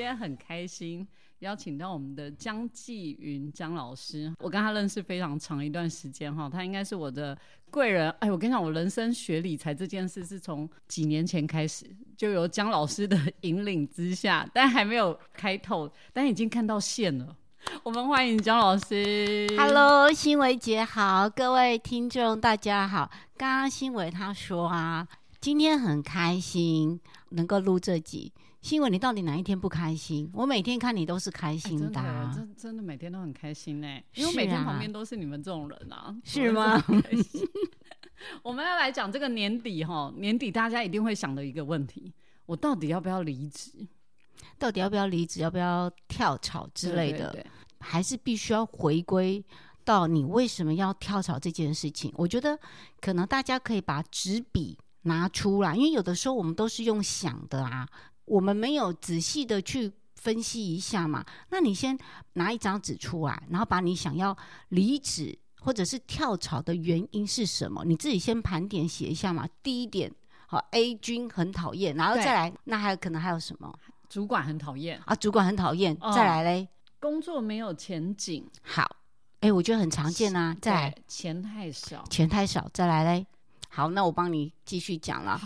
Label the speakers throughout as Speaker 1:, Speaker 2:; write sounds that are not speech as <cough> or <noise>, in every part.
Speaker 1: 今天很开心邀请到我们的江继云江老师，我跟他认识非常长一段时间哈，他应该是我的贵人。哎，我跟你讲，我人生学理财这件事是从几年前开始，就由江老师的引领之下，但还没有开透，但已经看到线了。我们欢迎江老师。
Speaker 2: Hello，新维姐好，各位听众大家好。刚刚新维他说啊，今天很开心能够录这集。新闻，你到底哪一天不开心？我每天看你都是开心的，
Speaker 1: 真真的每天都很开心呢。因为每天旁边都是你们这种人啊，
Speaker 2: 是吗？<laughs>
Speaker 1: 我们要来讲这个年底哈，年底大家一定会想的一个问题：我到底要不要离职？
Speaker 2: 到底要不要离职？要不要跳槽之类的？还是必须要回归到你为什么要跳槽这件事情？我觉得可能大家可以把纸笔拿出来，因为有的时候我们都是用想的啊。我们没有仔细的去分析一下嘛？那你先拿一张纸出来，然后把你想要离职或者是跳槽的原因是什么？你自己先盘点写一下嘛。第一点，好，A 君很讨厌，然后再来，那还有可能还有什么？
Speaker 1: 主管很讨厌
Speaker 2: 啊，主管很讨厌，再来嘞，
Speaker 1: 工作没有前景。
Speaker 2: 好，哎，我觉得很常见啊。再来，
Speaker 1: 钱太少，
Speaker 2: 钱太少，再来嘞。好，那我帮你继续讲了。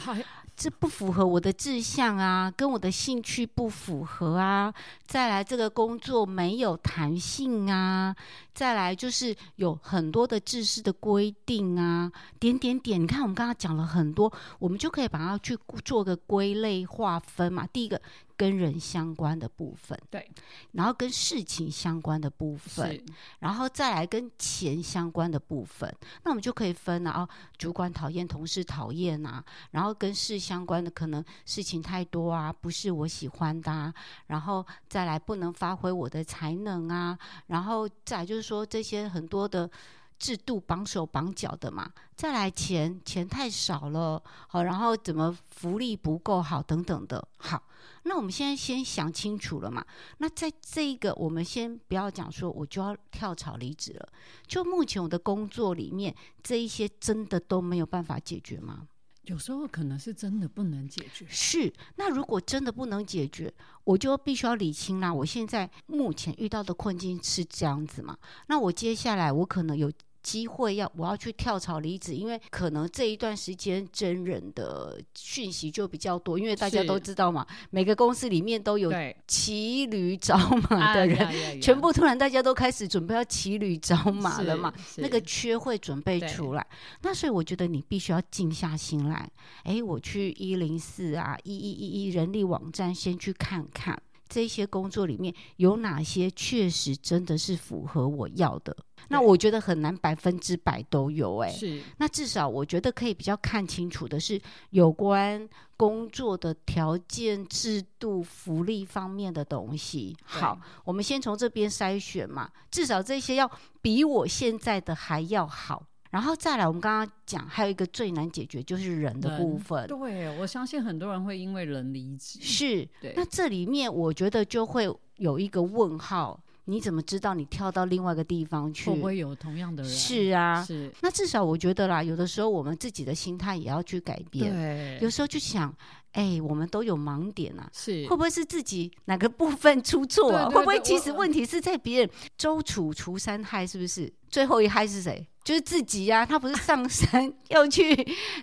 Speaker 2: 这不符合我的志向啊，跟我的兴趣不符合啊。再来，这个工作没有弹性啊。再来，就是有很多的制式的规定啊，点点点。你看，我们刚刚讲了很多，我们就可以把它去做个归类划分嘛。第一个。跟人相关的部分，
Speaker 1: 对，
Speaker 2: 然后跟事情相关的部分，然后再来跟钱相关的部分，那我们就可以分了哦。主管讨厌，同事讨厌啊，然后跟事相关的可能事情太多啊，不是我喜欢的，啊，然后再来不能发挥我的才能啊，然后再就是说这些很多的。制度绑手绑脚的嘛，再来钱钱太少了，好，然后怎么福利不够好等等的，好，那我们现在先想清楚了嘛？那在这一个，我们先不要讲说我就要跳槽离职了，就目前我的工作里面，这一些真的都没有办法解决吗？
Speaker 1: 有时候可能是真的不能解决。
Speaker 2: 是，那如果真的不能解决，我就必须要理清啦。我现在目前遇到的困境是这样子嘛？那我接下来我可能有。机会要我要去跳槽离职，因为可能这一段时间真人的讯息就比较多，因为大家都知道嘛，每个公司里面都有骑驴找马的人，全部突然大家都开始准备要骑驴找马了嘛，那个缺会准备出来，那所以我觉得你必须要静下心来，哎，我去一零四啊，一一一一人力网站先去看看。这些工作里面有哪些确实真的是符合我要的？那我觉得很难百分之百都有哎。
Speaker 1: 是，
Speaker 2: 那至少我觉得可以比较看清楚的是有关工作的条件、制度、福利方面的东西。好，我们先从这边筛选嘛，至少这些要比我现在的还要好。然后再来，我们刚刚讲还有一个最难解决，就是人的部分。
Speaker 1: 对，我相信很多人会因为人离职。
Speaker 2: 是，那这里面我觉得就会有一个问号。你怎么知道你跳到另外一个地方去
Speaker 1: 会不会有同样的人？
Speaker 2: 是啊，
Speaker 1: 是。
Speaker 2: 那至少我觉得啦，有的时候我们自己的心态也要去改变。
Speaker 1: 对，
Speaker 2: 有时候就想，哎，我们都有盲点啊，
Speaker 1: 是
Speaker 2: 会不会是自己哪个部分出错？会不会其实问题是在别人？周楚除三害，是不是？最后一害是谁？就是自己呀。他不是上山 <laughs> 要去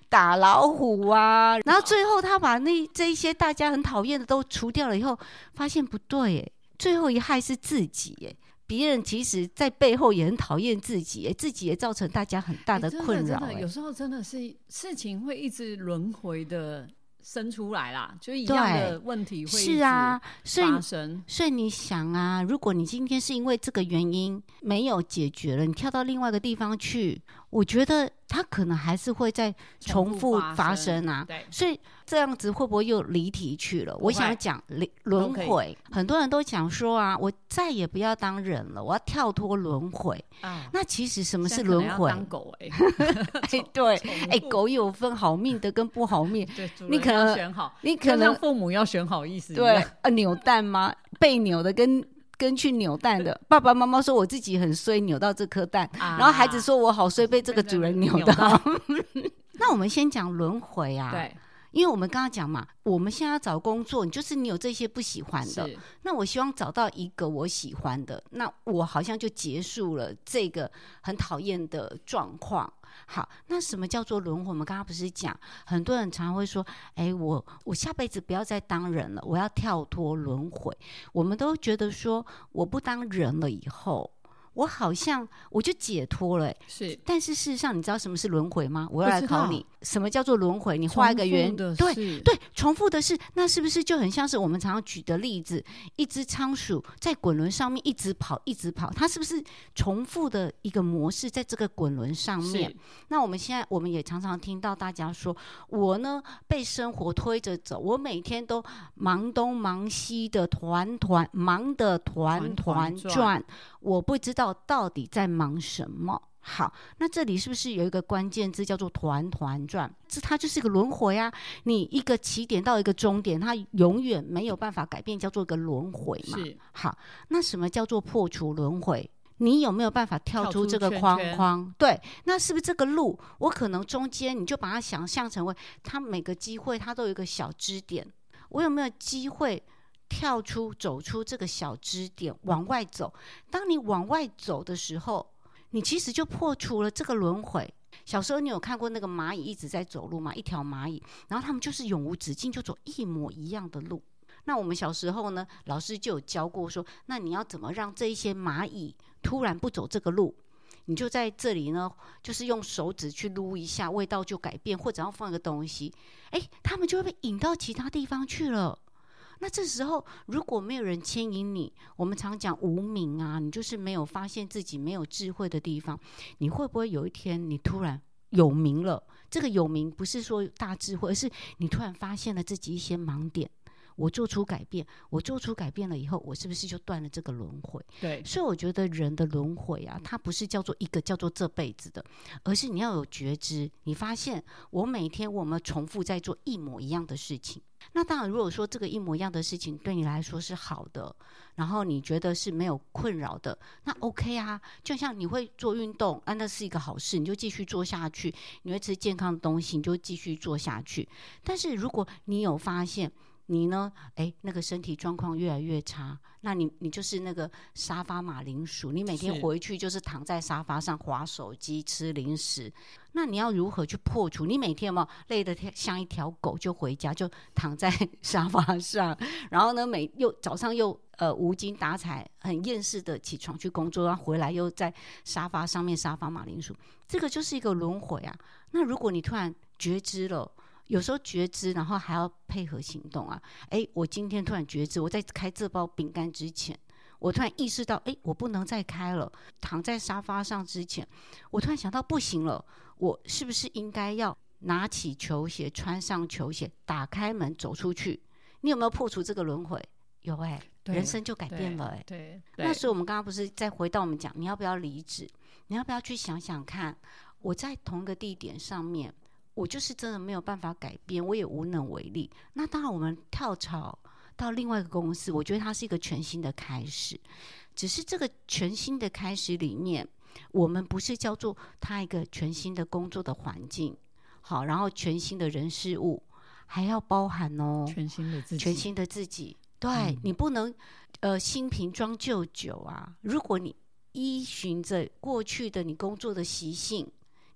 Speaker 2: 打老虎啊，然后最后他把那这一些大家很讨厌的都除掉了以后，发现不对，哎。最后一害是自己哎，别人其实在背后也很讨厌自己，自己也造成大家很大的困扰。
Speaker 1: 有时候真的是事情会一直轮回的生出来啦，就一样的问题会
Speaker 2: 是啊，
Speaker 1: 所以。
Speaker 2: 所以你想啊，如果你今天是因为这个原因没有解决了，你跳到另外一个地方去，我觉得。它可能还是会再重复发生啊，所以这样子会不会又离题去了？我想讲轮轮回，很多人都讲说啊，我再也不要当人了，我要跳脱轮回啊。那其实什么是轮回？
Speaker 1: 当狗哎，
Speaker 2: 哎 <laughs> 对，哎狗有分好命的跟不好命，<laughs>
Speaker 1: 你可能选好，你可能父母要选好意思，
Speaker 2: 对啊，扭蛋吗？被扭的跟。跟去扭蛋的爸爸妈妈说，我自己很衰，扭到这颗蛋。然后孩子说我好衰，被这个主人扭到。<laughs> 那我们先讲轮回啊。
Speaker 1: 对，
Speaker 2: 因为我们刚刚讲嘛，我们现在要找工作，你就是你有这些不喜欢的，那我希望找到一个我喜欢的，那我好像就结束了这个很讨厌的状况。好，那什么叫做轮回？我们刚刚不是讲，很多人常常会说：“哎，我我下辈子不要再当人了，我要跳脱轮回。”我们都觉得说，我不当人了以后。我好像我就解脱了、欸，
Speaker 1: 是
Speaker 2: 但是事实上，你知道什么是轮回吗？我要来考你，什么叫做轮回？你画一个圆，对对，重复的是，那是不是就很像是我们常常举的例子？一只仓鼠在滚轮上面一直跑，一直跑，它是不是重复的一个模式在这个滚轮上面？那我们现在我们也常常听到大家说，我呢被生活推着走，我每天都忙东忙西的团团忙的团
Speaker 1: 团转，
Speaker 2: 我不知道到底在忙什么。好，那这里是不是有一个关键字叫做“团团转”？这它就是一个轮回啊！你一个起点到一个终点，它永远没有办法改变，叫做一个轮回嘛。
Speaker 1: 是
Speaker 2: 好，那什么叫做破除轮回？你有没有办法跳
Speaker 1: 跳出
Speaker 2: 出这个框
Speaker 1: 圈圈
Speaker 2: 框？对，那是不是这个路，我可能中间你就把它想象成为，它每个机会它都有一个小支点，我有没有机会跳出走出这个小支点往外走？当你往外走的时候，你其实就破除了这个轮回。小时候你有看过那个蚂蚁一直在走路吗？一条蚂蚁，然后他们就是永无止境，就走一模一样的路。那我们小时候呢，老师就有教过说，那你要怎么让这一些蚂蚁突然不走这个路？你就在这里呢，就是用手指去撸一下，味道就改变，或者要放一个东西，哎，他们就会被引到其他地方去了。那这时候如果没有人牵引你，我们常讲无名啊，你就是没有发现自己没有智慧的地方，你会不会有一天你突然有名了？这个有名不是说大智慧，而是你突然发现了自己一些盲点。我做出改变，我做出改变了以后，我是不是就断了这个轮回？
Speaker 1: 对，
Speaker 2: 所以我觉得人的轮回啊，它不是叫做一个叫做这辈子的，而是你要有觉知。你发现我每天我们重复在做一模一样的事情。那当然，如果说这个一模一样的事情对你来说是好的，然后你觉得是没有困扰的，那 OK 啊。就像你会做运动，啊，那是一个好事，你就继续做下去。你会吃健康的东西，你就继续做下去。但是如果你有发现，你呢？哎，那个身体状况越来越差，那你你就是那个沙发马铃薯，你每天回去就是躺在沙发上划手机、吃零食。那你要如何去破除？你每天有没有累得像一条狗，就回家就躺在沙发上，然后呢，每又早上又呃无精打采、很厌世的起床去工作，然后回来又在沙发上面沙发马铃薯，这个就是一个轮回啊。那如果你突然觉知了。有时候觉知，然后还要配合行动啊！诶，我今天突然觉知，我在开这包饼干之前，我突然意识到，诶，我不能再开了。躺在沙发上之前，我突然想到，不行了，我是不是应该要拿起球鞋，穿上球鞋，打开门走出去？你有没有破除这个轮回？有诶，
Speaker 1: 对
Speaker 2: 人生就改变了诶。
Speaker 1: 对，
Speaker 2: 那
Speaker 1: 对
Speaker 2: 所以我们刚刚不是再回到我们讲，你要不要离职？你要不要去想想看，我在同一个地点上面，我就是真的没有办法改变，我也无能为力。那当然，我们跳槽到另外一个公司，我觉得它是一个全新的开始。只是这个全新的开始里面，我们不是叫做它一个全新的工作的环境，好，然后全新的人事物，还要包含哦，
Speaker 1: 全新的自己，
Speaker 2: 全新的自己。对、
Speaker 1: 嗯
Speaker 2: 你不能呃新瓶装旧酒啊！如果你依循着过去的你工作的习性，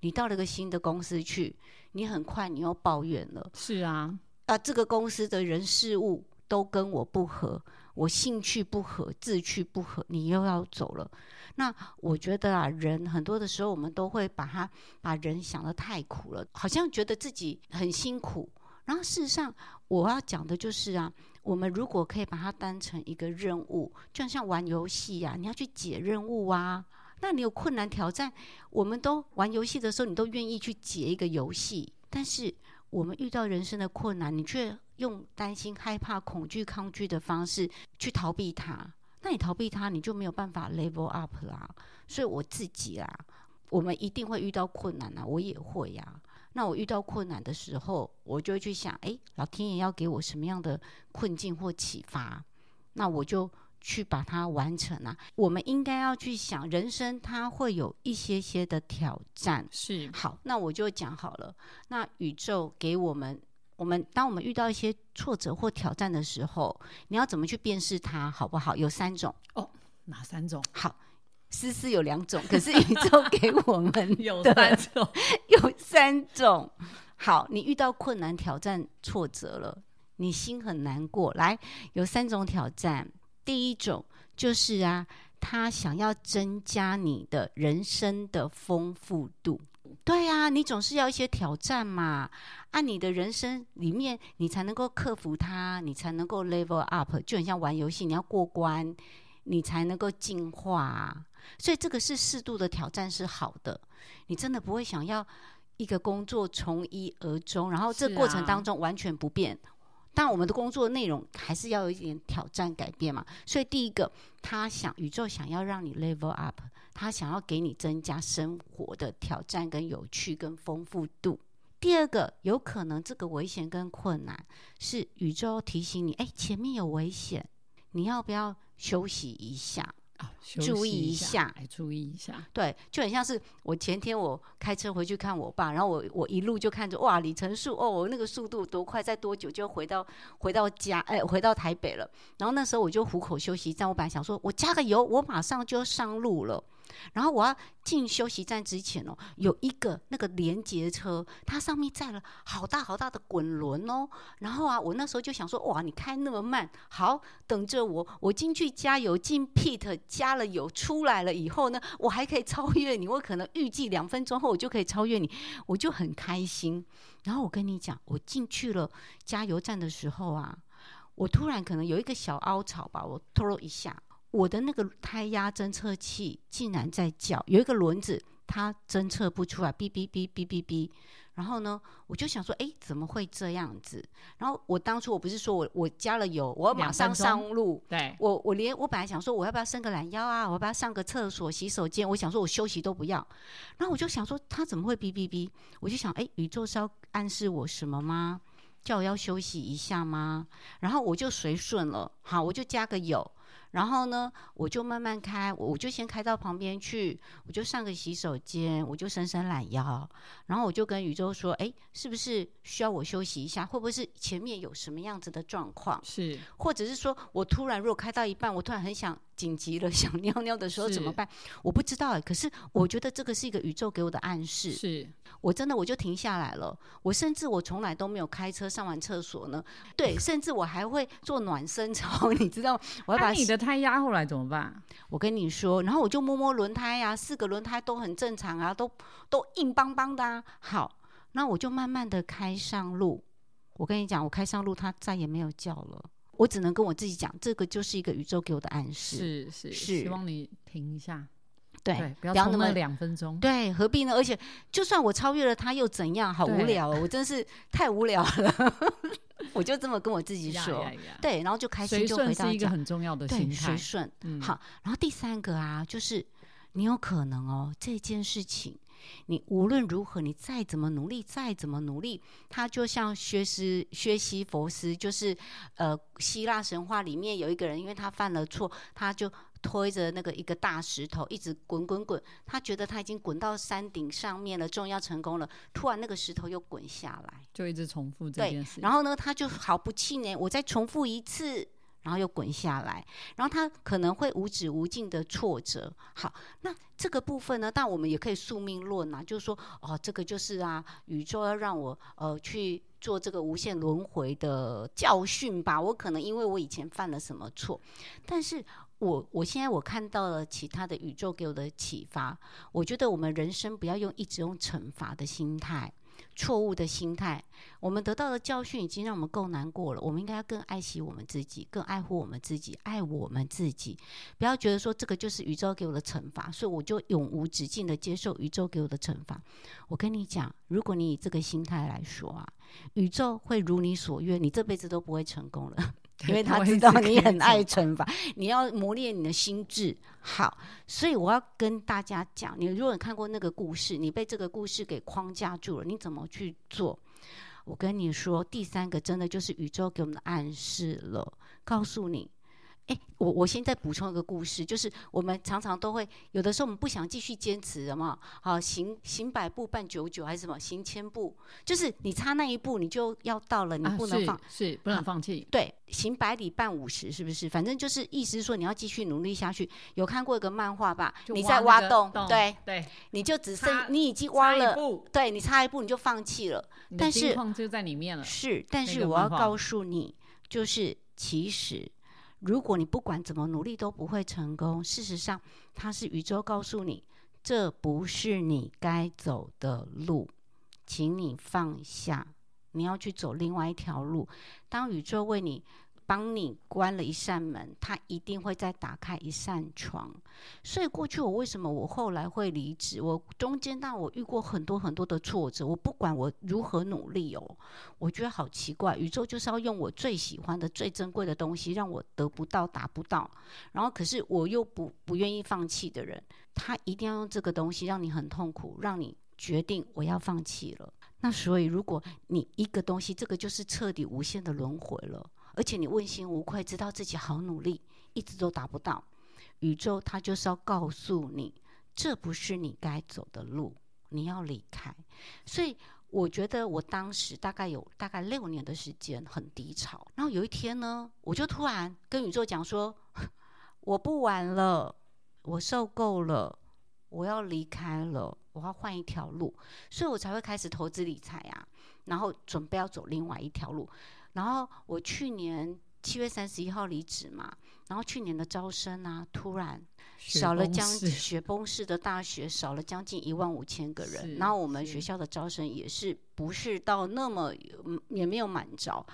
Speaker 2: 你到了一个新的公司去，你很快你又抱怨了
Speaker 1: 是啊，
Speaker 2: 啊，这个公司的人事物都跟我不合，我兴趣不合，志趣不合，你又要走了。那我觉得啊，人很多的时候我们都会把他把人想得太苦了，好像觉得自己很辛苦。然后事实上，我要讲的就是啊，我们如果可以把它当成一个任务，就像玩游戏呀、你要去解任务啊。那你有困难挑战，我们都玩游戏的时候，你都愿意去解一个游戏。但是我们遇到人生的困难，你却用担心、害怕、恐惧、抗拒的方式去逃避它。那你逃避它，你就没有办法 level up 啦。所以我自己啦，我们一定会遇到困难啊，我也会呀、那我遇到困难的时候，我就会去想，诶，老天爷要给我什么样的困境或启发，那我就去把它完成啊。我们应该要去想，人生它会有一些些的挑战。
Speaker 1: 是
Speaker 2: 好，那我就讲好了。那宇宙给我们我们当我们遇到一些挫折或挑战的时候，你要怎么去辨识它，好不好？有三种哦。
Speaker 1: 哪三种？
Speaker 2: 好，思思有两种，可是宇宙给我们 <laughs>
Speaker 1: 有三种。<laughs>
Speaker 2: 有三种。好，你遇到困难、挑战、挫折了，你心很难过。来，有三种挑战。第一种就是啊，他想要增加你的人生的丰富度。对啊、你总是要一些挑战嘛，按你的人生里面，你才能够克服它，你才能够 level up，就很像玩游戏，你要过关，你才能够进化啊。所以这个是适度的挑战是好的，你真的不会想要一个工作从一而终，然后这
Speaker 1: 是
Speaker 2: 过程
Speaker 1: 啊
Speaker 2: 当中完全不变。但我们的工作内容还是要有一点挑战改变嘛。所以第一个，他想宇宙想要让你 level up，他想要给你增加生活的挑战跟有趣跟丰富度。第二个，有可能这个危险跟困难是宇宙提醒你，哎，前面有危险，你要不要休息一下？
Speaker 1: 啊，
Speaker 2: 注意一下
Speaker 1: 哎，注意一下。
Speaker 2: 对，就很像是我前天我开车回去看我爸，然后我我一路就看着哇里程数哦，我那个速度多快，再多久就回到回到家，哎，回到台北了。然后那时候我就虎口休息站，我本来想说我加个油，我马上就要上路了。然后我要进休息站之前哦，有一个那个连接车，它上面载了好大好大的滚轮哦。然后啊，我那时候就想说，哇，你开那么慢，好，等着我，我进去加油，进 pit 加了油，出来了以后呢，我还可以超越你，我可能预计两分钟后我就可以超越你，我就很开心。然后我跟你讲，我进去了加油站的时候啊，我突然可能有一个小凹槽吧，我拖一下，我的那个胎压侦测器竟然在叫，有一个轮子它侦测不出来，哔哔哔哔哔哔。然后呢，我就想说，哎，怎么会这样子？然后我当初我不是说我我加了油，我要马上上路，
Speaker 1: 对，
Speaker 2: 我我连我本来想说我要不要伸个懒腰啊，我要不要上个厕所、洗手间？我想说我休息都不要，然后我就想说他怎么会哔哔哔？我就想，哎，宇宙是要暗示我什么吗？叫我要休息一下吗？然后我就随顺了，好，我就加个油。然后呢，我就慢慢开，我我就先开到旁边去，我就上个洗手间，我就伸伸懒腰，然后我就跟宇宙说，哎，是不是需要我休息一下？会不会是前面有什么样子的状况？
Speaker 1: 是
Speaker 2: 或者是说我突然如果开到一半，我突然很想紧急了想尿尿的时候怎么办？我不知道哎、可是我觉得这个是一个宇宙给我的暗示，
Speaker 1: 是，
Speaker 2: 我真的我就停下来了。我甚至我从来都没有开车上完厕所呢，对，<laughs> 甚至我还会做暖身操，你知道？<laughs> 我要把
Speaker 1: 那你的胎压后来怎么办？
Speaker 2: 我跟你说，然后我就摸摸轮胎啊，四个轮胎都很正常啊，都都硬邦邦的啊。好，那我就慢慢的开上路。我跟你讲，我开上路，它再也没有叫了。我只能跟我自己讲，这个就是一个宇宙给我的暗示。
Speaker 1: 是是
Speaker 2: 是
Speaker 1: 希望你停一下，
Speaker 2: 对，
Speaker 1: 不要
Speaker 2: 不要那么
Speaker 1: 两分钟。
Speaker 2: 对，何必呢？而且，就算我超越了他，又怎样？好无聊哦，<laughs> 我真是太无聊了。<laughs> 我就这么跟我自己
Speaker 1: 呀
Speaker 2: 说，对，然后就开心就回到家
Speaker 1: 是一个。很重要的
Speaker 2: 对，
Speaker 1: 心态。
Speaker 2: 随顺。
Speaker 1: 嗯
Speaker 2: 好，然后第三个啊，就是你有可能哦，这件事情，你无论如何，你再怎么努力，再怎么努力，他就像薛斯薛西佛斯，就是呃，希腊神话里面有一个人，因为他犯了错，他就。推着那个一个大石头一直滚滚滚，他觉得他已经滚到山顶上面了，终于要成功了。突然那个石头又滚下来，
Speaker 1: 就一直重复这件事。
Speaker 2: 然后呢，他就毫不气馁，我再重复一次，然后又滚下来，然后他可能会无止无尽的挫折。好，那这个部分呢，但我们也可以宿命论啊，就是说，哦，这个就是啊，宇宙要让我呃去做这个无限轮回的教训吧。我可能因为我以前犯了什么错，但是。我我现在我看到了其他的宇宙给我的启发，我觉得我们人生不要用一直用惩罚的心态，错误的心态，我们得到的教训已经让我们够难过了，我们应该要更爱惜我们自己，更爱护我们自己，爱我们自己。不要觉得说这个就是宇宙给我的惩罚，所以我就永无止境的接受宇宙给我的惩罚。我跟你讲，如果你以这个心态来说啊，宇宙会如你所愿，你这辈子都不会成功了。因为他知道你很爱惩罚，你要磨练你的心智。好，所以我要跟大家讲，你如果你看过那个故事，你被这个故事给框架住了，你怎么去做？我跟你说，第三个真的就是宇宙给我们的暗示了，告诉你，哎，我我现在补充一个故事，就是我们常常都会有的时候我们不想继续坚持了嘛，好行行百步半九九还是什么行千步，就是你差那一步你就要到了，你不能放，
Speaker 1: 是不能放弃。
Speaker 2: 对，行百里半五十，是不是？反正就是意思是说你要继续努力下去。有看过一个漫画吧？你在挖洞，对
Speaker 1: 对，
Speaker 2: 你就只剩你已经挖了，对你差一步你就放弃了。但是
Speaker 1: 就在里面了。
Speaker 2: 是，但是我要告诉你，就是其实。如果你不管怎么努力都不会成功，事实上，它是宇宙告诉你，这不是你该走的路，请你放下，你要去走另外一条路。当宇宙为你。帮你关了一扇门，他一定会再打开一扇窗。所以过去我为什么我后来会离职？我中间当我遇过很多很多的挫折，我不管我如何努力哦，我觉得好奇怪，宇宙就是要用我最喜欢的、最珍贵的东西让我得不到、达不到，然后可是我又不不愿意放弃的人，他一定要用这个东西让你很痛苦，让你决定我要放弃了。那所以如果你一个东西，这个就是彻底无限的轮回了。而且你问心无愧，知道自己好努力，一直都达不到，宇宙它就是要告诉你，这不是你该走的路，你要离开。所以我觉得我当时大概有大概六年的时间很低潮，然后有一天呢，我就突然跟宇宙讲说，<laughs> 我不玩了，我受够了，我要离开了，我要换一条路，所以我才会开始投资理财啊，然后准备要走另外一条路。然后我去年七月三十一号离职嘛，然后去年的招生啊，突然少了将雪崩式的大学少了将近一万五千个人，然后我们学校的招生也是不是到那么也没有满招，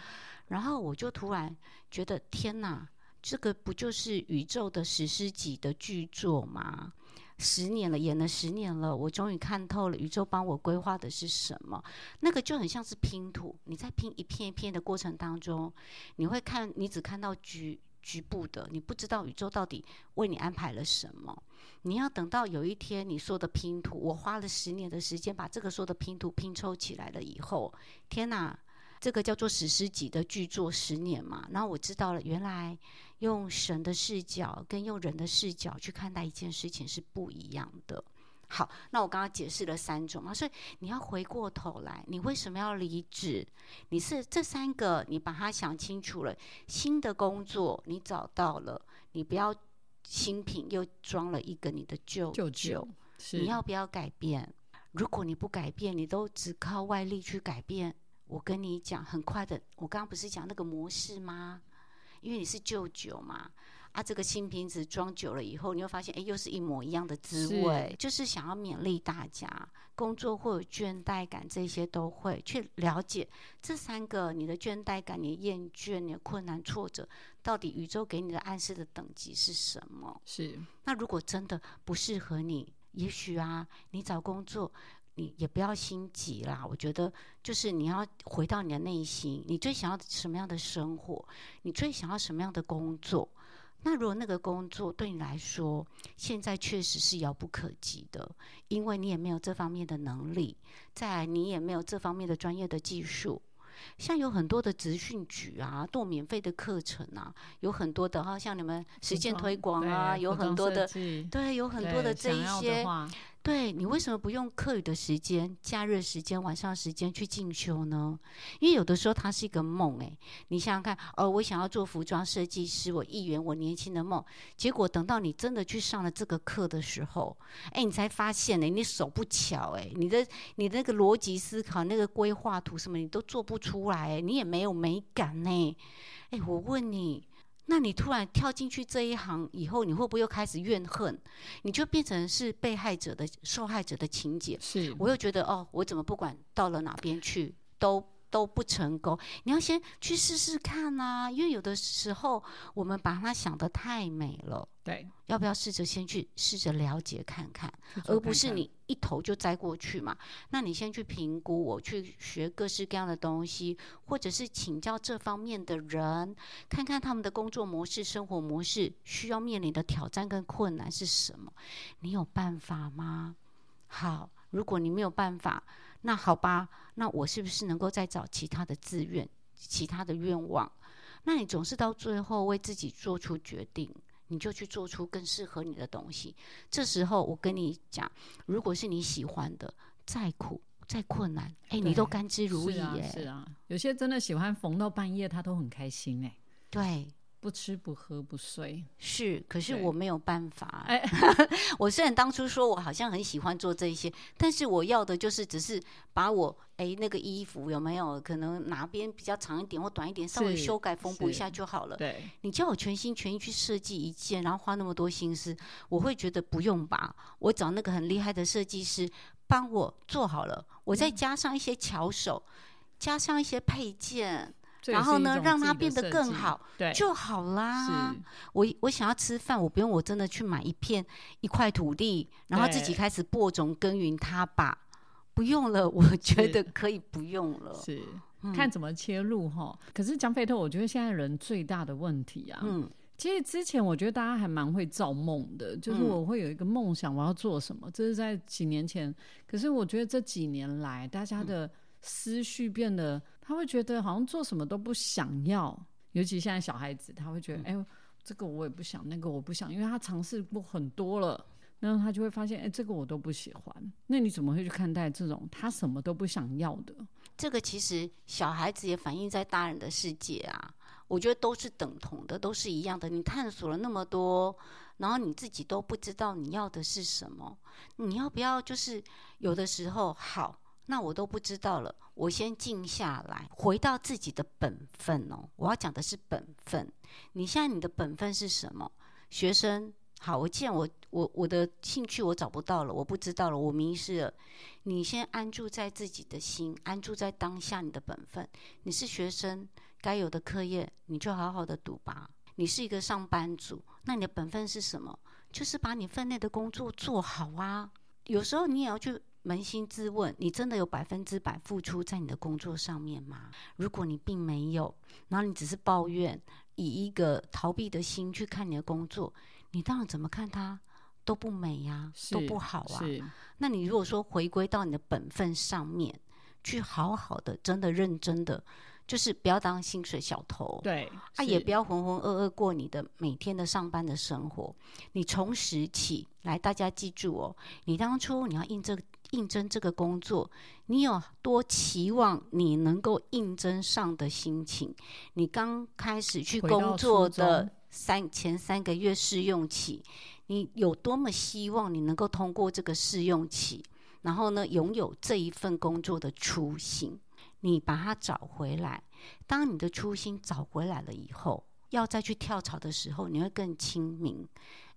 Speaker 2: 然后我就突然觉得天哪，这个不就是宇宙的史诗级的巨作吗？十年了，演了十年了，我终于看透了宇宙帮我规划的是什么。那个就很像是拼图，你在拼一片一片的过程当中，你会看，你只看到局局部的，你不知道宇宙到底为你安排了什么。你要等到有一天，你说的拼图，我花了十年的时间把这个说的拼图拼凑起来了以后，天哪！这个叫做史诗级的巨作，十年嘛。然后我知道了，原来用神的视角跟用人的视角去看待一件事情是不一样的。好，那我刚刚解释了三种嘛，所以你要回过头来，你为什么要离职？你是这三个，你把它想清楚了。新的工作你找到了，你不要新品又装了一个你的旧旧，你要不要改变？如果你不改变，你都只靠外力去改变。我跟你讲，很快的。我刚刚不是讲那个模式吗？因为你是旧酒嘛，啊，这个新瓶子装久了以后，你会发现，哎，又是一模一样的滋味。就是想要勉励大家，工作会有倦怠感，这些都会去了解这三个：你的倦怠感、你的厌倦、你的困难、挫折，到底宇宙给你的暗示的等级是什么？
Speaker 1: 是。
Speaker 2: 那如果真的不适合你，也许啊，你找工作。你也不要心急啦，我觉得就是你要回到你的内心，你最想要什么样的生活？你最想要什么样的工作？那如果那个工作对你来说现在确实是遥不可及的，因为你也没有这方面的能力，再你也没有这方面的专业的技术，像有很多的职训局啊，做免费的课程啊，有很多的哈，像你们实践推广啊，有很多的，对，有很多的这一些。对你为什么不用课余的时间、假日时间、晚上时间去进修呢？因为有的时候它是一个梦诶，你想想看，哦，我想要做服装设计师，我一圆我年轻的梦。结果等到你真的去上了这个课的时候，哎，你才发现呢，你手不巧诶，你的你那个逻辑思考、那个规划图什么，你都做不出来，你也没有美感呢。哎，我问你。那你突然跳进去这一行以后，你会不会又开始怨恨？你就变成是被害者的、受害者的情节。
Speaker 1: 是，
Speaker 2: 我又觉得哦，我怎么不管到了哪边去都。都不成功，你要先去试试看呐。因为有的时候我们把它想得太美了，
Speaker 1: 对，
Speaker 2: 要不要试着先去试着了解看看，而不是你一头就栽过去嘛？那你先去评估，我去学各式各样的东西，或者是请教这方面的人，看看他们的工作模式、生活模式需要面临的挑战跟困难是什么？你有办法吗？好，如果你没有办法。那好吧，那我是不是能够再找其他的志愿、其他的愿望？那你总是到最后为自己做出决定，你就去做出更适合你的东西。这时候我跟你讲，如果是你喜欢的，再苦再困难，哎，你都甘之如饴耶。
Speaker 1: 是啊，有些真的喜欢缝到半夜，他都很开心哎。
Speaker 2: 对。
Speaker 1: 不吃不喝不睡
Speaker 2: 是，可是我没有办法。哎，<laughs> 我虽然当初说我好像很喜欢做这些，但是我要的就是只是把我哎那个衣服有没有可能哪边比较长一点或短一点，稍微修改缝补一下就好了。
Speaker 1: 对，
Speaker 2: 你叫我全心全意去设计一件，然后花那么多心思，我会觉得不用吧。我找那个很厉害的设计师帮我做好了，我再加上一些巧手，加上一些配件。然后呢，让它变得更好，
Speaker 1: 对
Speaker 2: 就好啦。我我想要吃饭，我不用我真的去买一片一块土地，然后自己开始播种耕耘它吧。不用了，<laughs> 我觉得可以不用了。
Speaker 1: 是看怎么切入哈。可是江菲特，我觉得现在人最大的问题啊，嗯，其实之前我觉得大家还蛮会造梦的，就是我会有一个梦想，我要做什么，这是在几年前。可是我觉得这几年来，大家的思绪变得。他会觉得好像做什么都不想要，尤其现在小孩子，他会觉得，哎，这个我也不想，那个我不想，因为他尝试过很多了，然后他就会发现，哎，这个我都不喜欢。那你怎么会去看待这种他什么都不想要的？
Speaker 2: 这个其实小孩子也反映在大人的世界啊，我觉得都是等同的，都是一样的。你探索了那么多，然后你自己都不知道你要的是什么，你要不要就是有的时候好？那我都不知道了，我先静下来，回到自己的本分哦。我要讲的是本分。你现在你的本分是什么？学生，好，我既然我我我的兴趣我找不到了，我不知道了，我迷失了。你先安住在自己的心，安住在当下，你的本分。你是学生，该有的课业你就好好的读吧。你是一个上班族，那你的本分是什么？就是把你分内的工作做好啊。有时候你也要去。扪心自问，你真的有百分之百付出在你的工作上面吗？如果你并没有，然后你只是抱怨，以一个逃避的心去看你的工作，你当然怎么看它都不美呀，都不好啊。那你如果说回归到你的本分上面，去好好的、真的认真的。就是不要当薪水小偷，
Speaker 1: 对，
Speaker 2: 啊，也不要浑浑噩噩过你的每天的上班的生活。你从实起来，大家记住哦，你当初你要应征应征这个工作，你有多期望你能够应征上的心情？你刚开始去工作的三前三个月试用期，你有多么希望你能够通过这个试用期，然后呢，拥有这一份工作的初心？你把它找回来。当你的初心找回来了以后，要再去跳槽的时候，你会更清明。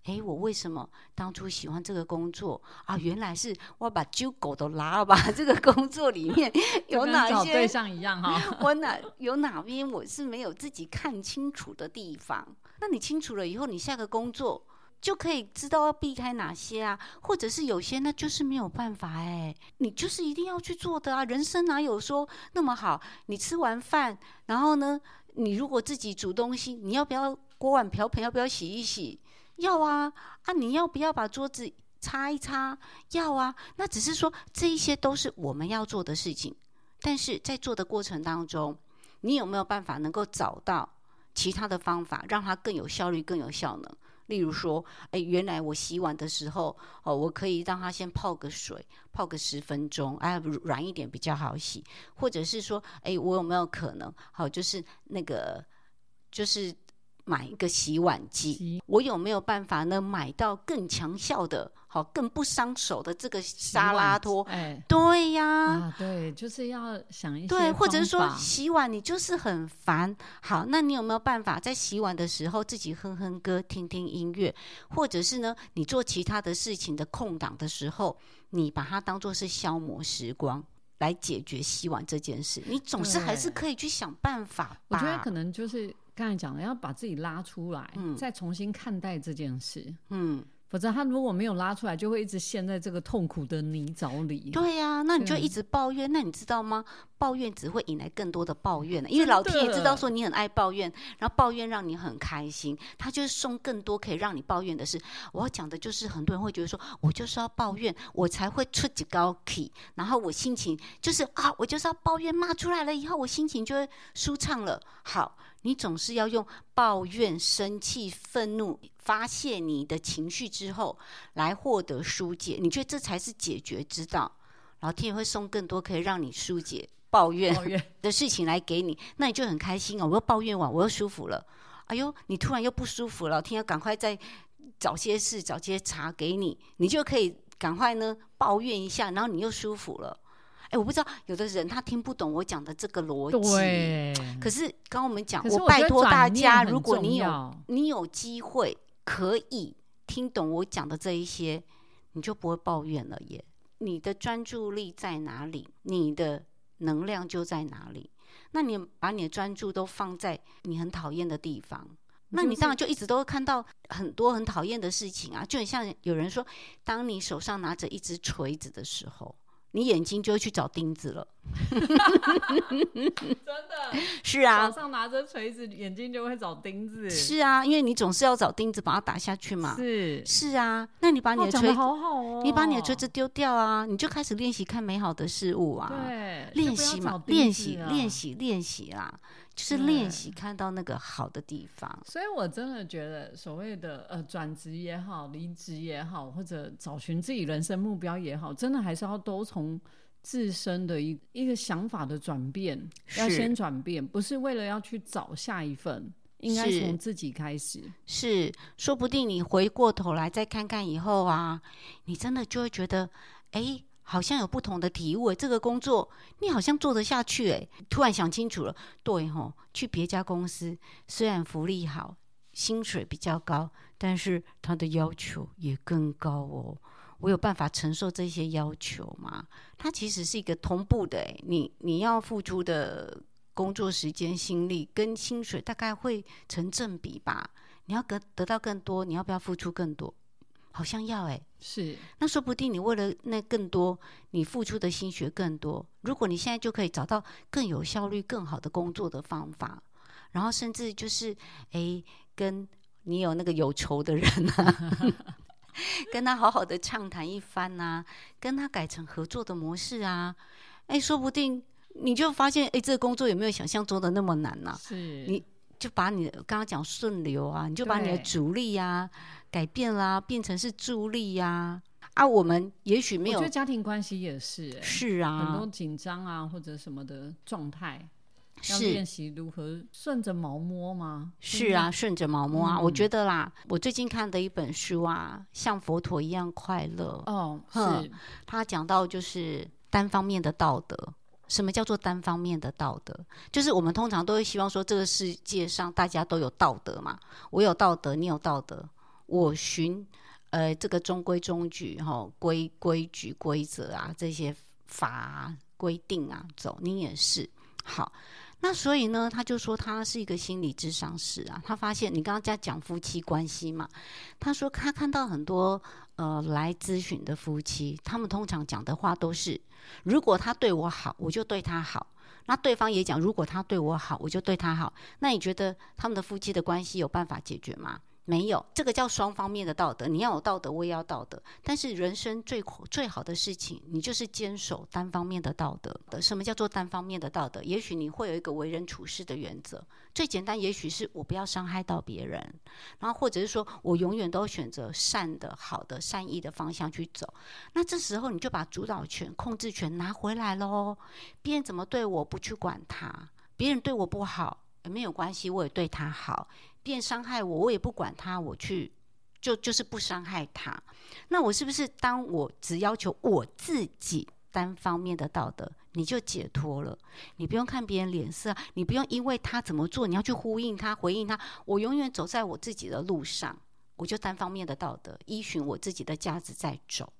Speaker 2: 诶，我为什么当初喜欢这个工作啊？原来是我把揪狗都拉了吧？<laughs> 这个工作里面 <laughs> 有哪些
Speaker 1: 对象一样哈？<laughs>
Speaker 2: 我哪有哪边我是没有自己看清楚的地方？那你清楚了以后，你下个工作。就可以知道要避开哪些啊，或者是有些那就是没有办法哎，你就是一定要去做的啊。人生哪有说那么好？你吃完饭，然后呢，你如果自己煮东西，你要不要锅碗瓢盆要不要洗一洗？要啊啊！你要不要把桌子擦一擦？要啊。那只是说这一些都是我们要做的事情，但是在做的过程当中，你有没有办法能够找到其他的方法，让它更有效率、更有效能？例如说，哎，原来我洗碗的时候，哦，我可以让它先泡个水，泡个十分钟，哎，软一点比较好洗。或者是说，哎，我有没有可能，好，就是那个，就是。买一个洗碗机，我有没有办法呢？买到更强效的，好更不伤手的这个沙拉托？哎，对呀，
Speaker 1: 啊，对，就是要想一些
Speaker 2: 对，或者是说洗碗你就是很烦，好，那你有没有办法在洗碗的时候自己哼哼歌、听听音乐，或者是呢，你做其他的事情的空档的时候，你把它当做是消磨时光来解决洗碗这件事，你总是还是可以去想办法。
Speaker 1: 我觉得可能就是。刚才讲的，要把自己拉出来，再重新看待这件事。嗯，否则他如果没有拉出来，就会一直陷在这个痛苦的泥沼里。
Speaker 2: 对呀，那你就一直抱怨。那你知道吗？抱怨只会引来更多的抱怨因为老天爷知道说你很爱抱怨，然后抱怨让你很开心，他就是送更多可以让你抱怨的事。我要讲的就是，很多人会觉得说，我就是要抱怨，我才会出几高 key，然后我心情就是啊，我就是要抱怨骂出来了以后，我心情就会舒畅了。好。你总是要用抱怨、生气、愤怒发泄你的情绪之后，来获得疏解。你觉得这才是解决之道？老天爷会送更多可以让你疏解抱怨 <laughs> 的事情来给你，那你就很开心哦。我又抱怨完，我又舒服了。哎呦，你突然又不舒服了，老天要赶快再找些事、找些茶给你，你就可以赶快呢抱怨一下，然后你又舒服了。哎，我不知道有的人他听不懂我讲的这个逻辑。
Speaker 1: 对，
Speaker 2: 可是刚刚我们讲，
Speaker 1: 可是我
Speaker 2: 拜托大家，如果你有你有机会可以听懂我讲的这一些，你就不会抱怨了耶。你的专注力在哪里，你的能量就在哪里。那你把你的专注都放在你很讨厌的地方，那你当然就一直都会看到很多很讨厌的事情啊。就很像有人说，当你手上拿着一只锤子的时候，你眼睛就会去找钉子了。<laughs>
Speaker 1: 真的，<laughs>
Speaker 2: 是啊
Speaker 1: 手，上拿着锤子，眼睛就会找钉子。
Speaker 2: 是啊，因为你总是要找钉子把它打下去嘛。
Speaker 1: 是，
Speaker 2: 是啊，那你把你
Speaker 1: 的
Speaker 2: 的锤，
Speaker 1: 好好哦，
Speaker 2: 你把你的锤子丢掉啊，你就开始练习看美好的事物啊。
Speaker 1: 对，
Speaker 2: 练习嘛练习，
Speaker 1: 了
Speaker 2: 练。习，练习啦，就是练习看到那个好的地方。
Speaker 1: 所以，我真的觉得，所谓的呃转职也好，离职也好，或者找寻自己人生目标也好，真的还是要都从自身的一一个想法的转变，要先转变，不是为了要去找下一份，应该从自己开始。
Speaker 2: 是，说不定你回过头来再看看以后啊，你真的就会觉得，哎，好像有不同的体悟。这个工作你好像做得下去诶。突然想清楚了，对吼，去别家公司虽然福利好，薪水比较高，但是他的要求也更高哦。我有办法承受这些要求吗？它其实是一个同步的诶，你你要付出的工作时间、心力跟薪水大概会成正比吧。你要得得到更多，你要不要付出更多？好像要诶。
Speaker 1: 是，
Speaker 2: 那说不定你为了那更多，你付出的心血更多。如果你现在就可以找到更有效率、更好的工作的方法，然后甚至就是诶，跟你有那个有仇的人啊，<laughs> 跟他好好的畅谈一番呐、跟他改成合作的模式啊，诶，说不定你就发现，诶，这个工作有没有想象中的那么难呐、
Speaker 1: 是
Speaker 2: 你就把你的刚刚讲顺流啊，你就把你的
Speaker 1: 对
Speaker 2: 主力啊改变啦，变成是助力呀、啊。我们也许没有
Speaker 1: 我觉得家庭关系也是、欸，
Speaker 2: 是啊
Speaker 1: 很多，紧张啊或者什么的状态，要
Speaker 2: 是
Speaker 1: 练习如何顺着毛摸吗？
Speaker 2: 是啊，顺着毛摸啊。我
Speaker 1: 嗯
Speaker 2: 觉得啦，我最近看的一本书啊，像佛陀一样快乐，
Speaker 1: 哦，是
Speaker 2: 他讲到就是单方面的道德。什么叫做单方面的道德？就是我们通常都会希望说，这个世界上大家都有道德嘛，我有道德，你有道德，我循呃这个中规中矩哈、规规矩规则啊这些法规定啊走，你也是好。那所以呢，他就说他是一个心理智商师啊，他发现你刚刚在讲夫妻关系嘛，他说他看到很多呃来咨询的夫妻，他们通常讲的话都是，如果他对我好，我就对他好。那对方也讲，如果他对我好，我就对他好。那你觉得他们的夫妻的关系有办法解决吗？没有，这个叫双方面的道德。你要有道德，我也要道德。但是人生最最好的事情，你就是坚守单方面的道德。什么叫做单方面的道德？也许你会有一个为人处事的原则。最简单，也许是我不要伤害到别人，然后或者是说我永远都选择善的、好的、善意的方向去走。那这时候你就把主导权、控制权拿回来喽。别人怎么对我，不去管他；别人对我不好，也没有关系，我也对他好。便伤害我，我也不管他，我去就就是不伤害他。那我是不是当我只要求我自己单方面的道德，你就解脱了？你不用看别人脸色，你不用因为他怎么做，你要去呼应他、回应他。我永远走在我自己的路上，我就单方面的道德，依循我自己的价值在走。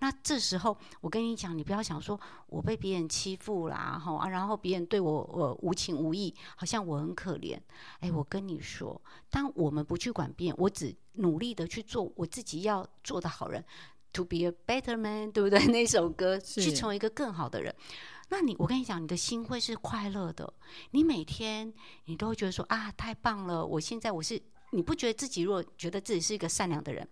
Speaker 2: 那这时候，我跟你讲，你不要想说我被别人欺负啦，哈啊，然后别人对我我无情无义，好像我很可怜。哎，我跟你说，当我们不去管别人，我只努力的去做我自己要做的好人，to be a better man，对不对？<laughs> 那首歌去成为一个更好的人。那你，我跟你讲，你的心会是快乐的。你每天你都会觉得说啊，太棒了！我现在我是，你不觉得自己如果觉得自己是一个善良的人，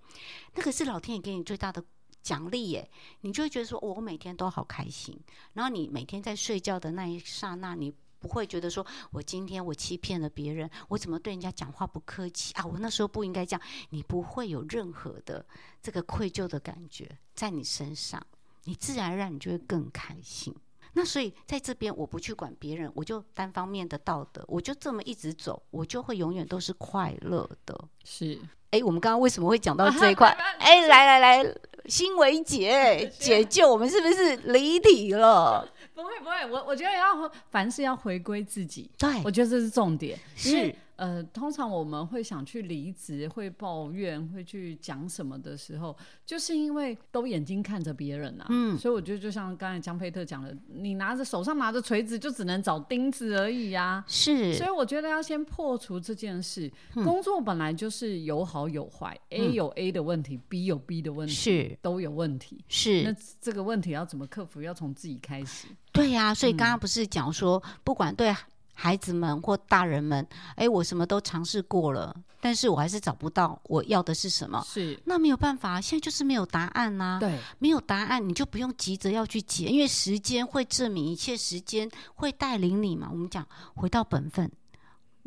Speaker 2: 那个是老天爷给你最大的奖励耶，你就会觉得说，哦我每天都好开心。然后你每天在睡觉的那一刹那，你不会觉得说我今天我欺骗了别人，我怎么对人家讲话不客气啊？我那时候不应该这样。你不会有任何的这个愧疚的感觉在你身上，你自然而然你就会更开心。那所以在这边我不去管别人，我就单方面的道德，我就这么一直走，我就会永远都是快乐的。
Speaker 1: 是，
Speaker 2: 哎，我们刚刚为什么会讲到这一块？<laughs> 哎，来来来，欣维姐解救我们是不是离题了？<laughs>
Speaker 1: 不会不会，我我觉得要凡事要回归自己，
Speaker 2: 对
Speaker 1: 我觉得这是重点。
Speaker 2: 是。
Speaker 1: 呃，通常我们会想去离职，会抱怨，会去讲什么的时候，就是因为都眼睛看着别人啊。嗯，所以我觉得就像刚才江佩特讲的，你拿着手上拿着锤子，就只能找钉子而已呀。
Speaker 2: 是，
Speaker 1: 所以我觉得要先破除这件事。工作本来就是有好有坏，A 有 A 的问题，B 有 B 的问题，
Speaker 2: 是
Speaker 1: 都有问题。
Speaker 2: 是，
Speaker 1: 那这个问题要怎么克服？要从自己开始。
Speaker 2: 对呀，所以刚刚不是讲说，不管对。孩子们或大人们，哎，我什么都尝试过了，但是我还是找不到我要的是什么。
Speaker 1: 是，
Speaker 2: 那没有办法，现在就是没有答案呐。
Speaker 1: 对，
Speaker 2: 没有答案，你就不用急着要去解，因为时间会证明一切，时间会带领你嘛。我们讲回到本分。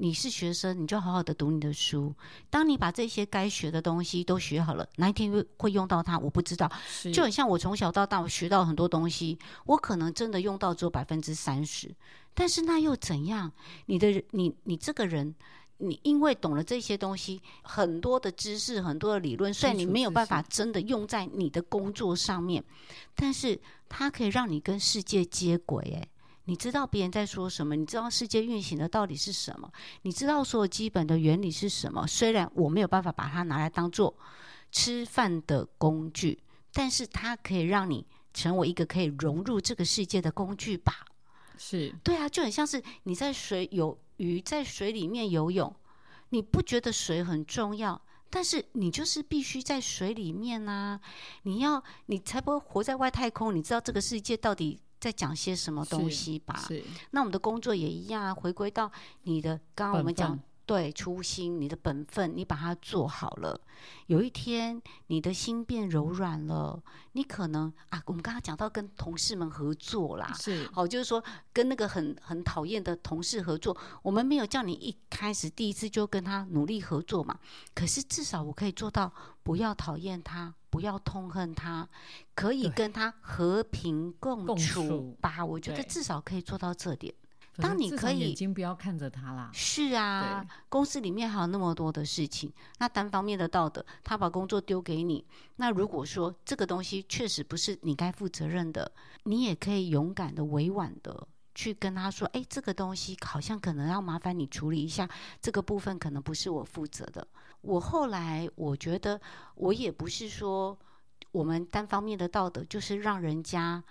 Speaker 2: 你是学生，你就好好的读你的书。当你把这些该学的东西都学好了，哪一天会会用到它，我不知道。就很像我从小到大，我学到很多东西，我可能真的用到只有百分之三十。但是那又怎样？你的你你这个人，你因为懂了这些东西，很多的知识，很多的理论，虽然你没有办法真的用在你的工作上面，但是它可以让你跟世界接轨。诶。你知道别人在说什么？你知道世界运行的到底是什么？你知道所有基本的原理是什么？虽然我没有办法把它拿来当做吃饭的工具，但是它可以让你成为一个可以融入这个世界的工具吧？
Speaker 1: 是
Speaker 2: 对啊，就很像是你在水有鱼在水里面游泳，你不觉得水很重要？但是你就是必须在水里面啊！你要你才不会活在外太空。你知道这个世界到底？在讲些什么东西吧？
Speaker 1: 是。
Speaker 2: 那我们的工作也一样啊，回归到你的刚刚我们讲对初心，你的本分，你把它做好了。有一天你的心变柔软了，你可能啊，我们刚刚讲到跟同事们合作啦，
Speaker 1: 是
Speaker 2: 好，就是说跟那个很很讨厌的同事合作，我们没有叫你一开始第一次就跟他努力合作嘛。可是至少我可以做到不要讨厌他。不要痛恨他，可以跟他和平共处吧。我觉得至少可以做到这点。当你可以
Speaker 1: 眼睛不要看着他啦。
Speaker 2: 是啊，公司里面还有那么多的事情，那单方面的道德，他把工作丢给你。那如果说这个东西确实不是你该负责任的，你也可以勇敢的、委婉的去跟他说：“哎，这个东西好像可能要麻烦你处理一下，这个部分可能不是我负责的。”我后来我觉得，我也不是说我们单方面的道德就是让人家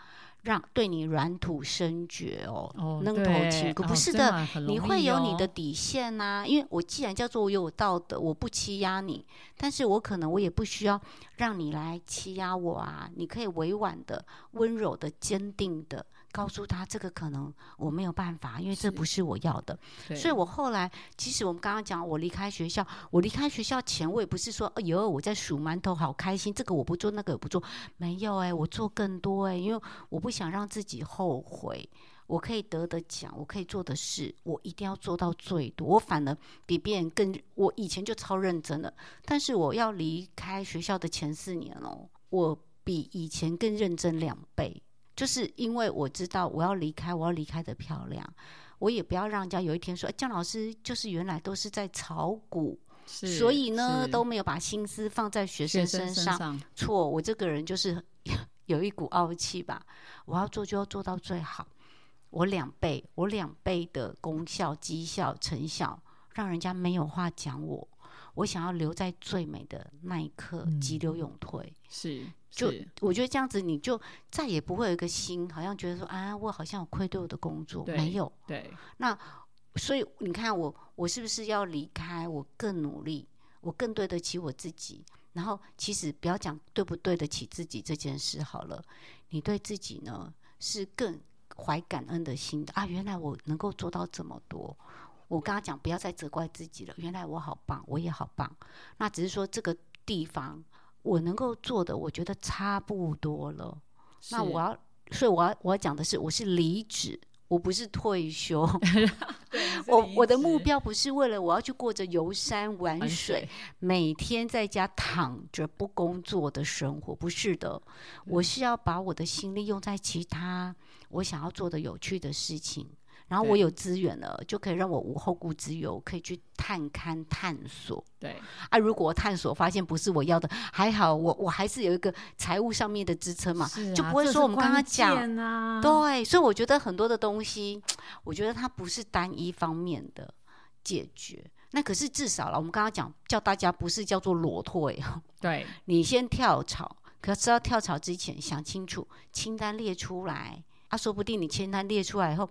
Speaker 2: 让对你软土生绝哦，扔头轻不是的，你会有你的底线呐。因为我既然叫做我有道德，我不欺压你，但是我可能我也不需要让你来欺压我啊。你可以委婉的、温柔的、坚定的。告诉他这个可能我没有办法，因为这不是我要的。所以我后来，其实我们刚刚讲，我离开学校，我离开学校前，我也不是说，哎呦，我在数馒头，好开心，这个我不做，那个也不做，没有哎，我做更多哎，因为我不想让自己后悔。我可以得的奖，我可以做的事，我一定要做到最多。我反而比别人更，我以前就超认真了，但是我要离开学校的前四年哦，我比以前更认真两倍。就是因为我知道我要离开，我要离开的漂亮，我也不要让人家有一天说姜老师就是原来都是在炒股，所以呢都没有把心思放在学生身上。错，我这个人就是 <laughs> 有一股傲气吧，我要做就要做到最好，我两倍，我两倍的功效、绩效、成效，让人家没有话讲我。我想要留在最美的那一刻，急流勇退。
Speaker 1: 是，
Speaker 2: 就我觉得这样子，你就再也不会有一个心，好像觉得说啊，我好像有愧对我的工作，没有。
Speaker 1: 对。
Speaker 2: 那所以你看，我我是不是要离开？我更努力，我更对得起我自己。然后，其实不要讲对不对得起自己这件事好了，你对自己呢是更怀感恩的心的啊！原来我能够做到这么多。我跟他讲，不要再责怪自己了。原来我好棒，我也好棒。那只是说这个地方我能够做的，我觉得差不多了。那我要，所以我要我要讲的是，我是离职，我不是退休，<laughs> 我我的目标不是为了我要去过着游山玩水每天在家躺着不工作的生活，不是的，我是要把我的心力用在其他我想要做的有趣的事情。然后我有资源了，就可以让我无后顾之忧，可以去探勘探索。
Speaker 1: 对
Speaker 2: 啊，如果我探索发现不是我要的，还好我我还是有一个财务上面的支撑嘛，
Speaker 1: 啊
Speaker 2: 就不会说我们刚刚
Speaker 1: 关
Speaker 2: 讲对，所以我觉得很多的东西，我觉得它不是单一方面的解决。那可是至少了，我们刚刚讲叫大家不是叫做裸退，
Speaker 1: 对 <laughs>
Speaker 2: 你先跳槽，可是要跳槽之前想清楚，清单列出来。啊，说不定你清单列出来以后，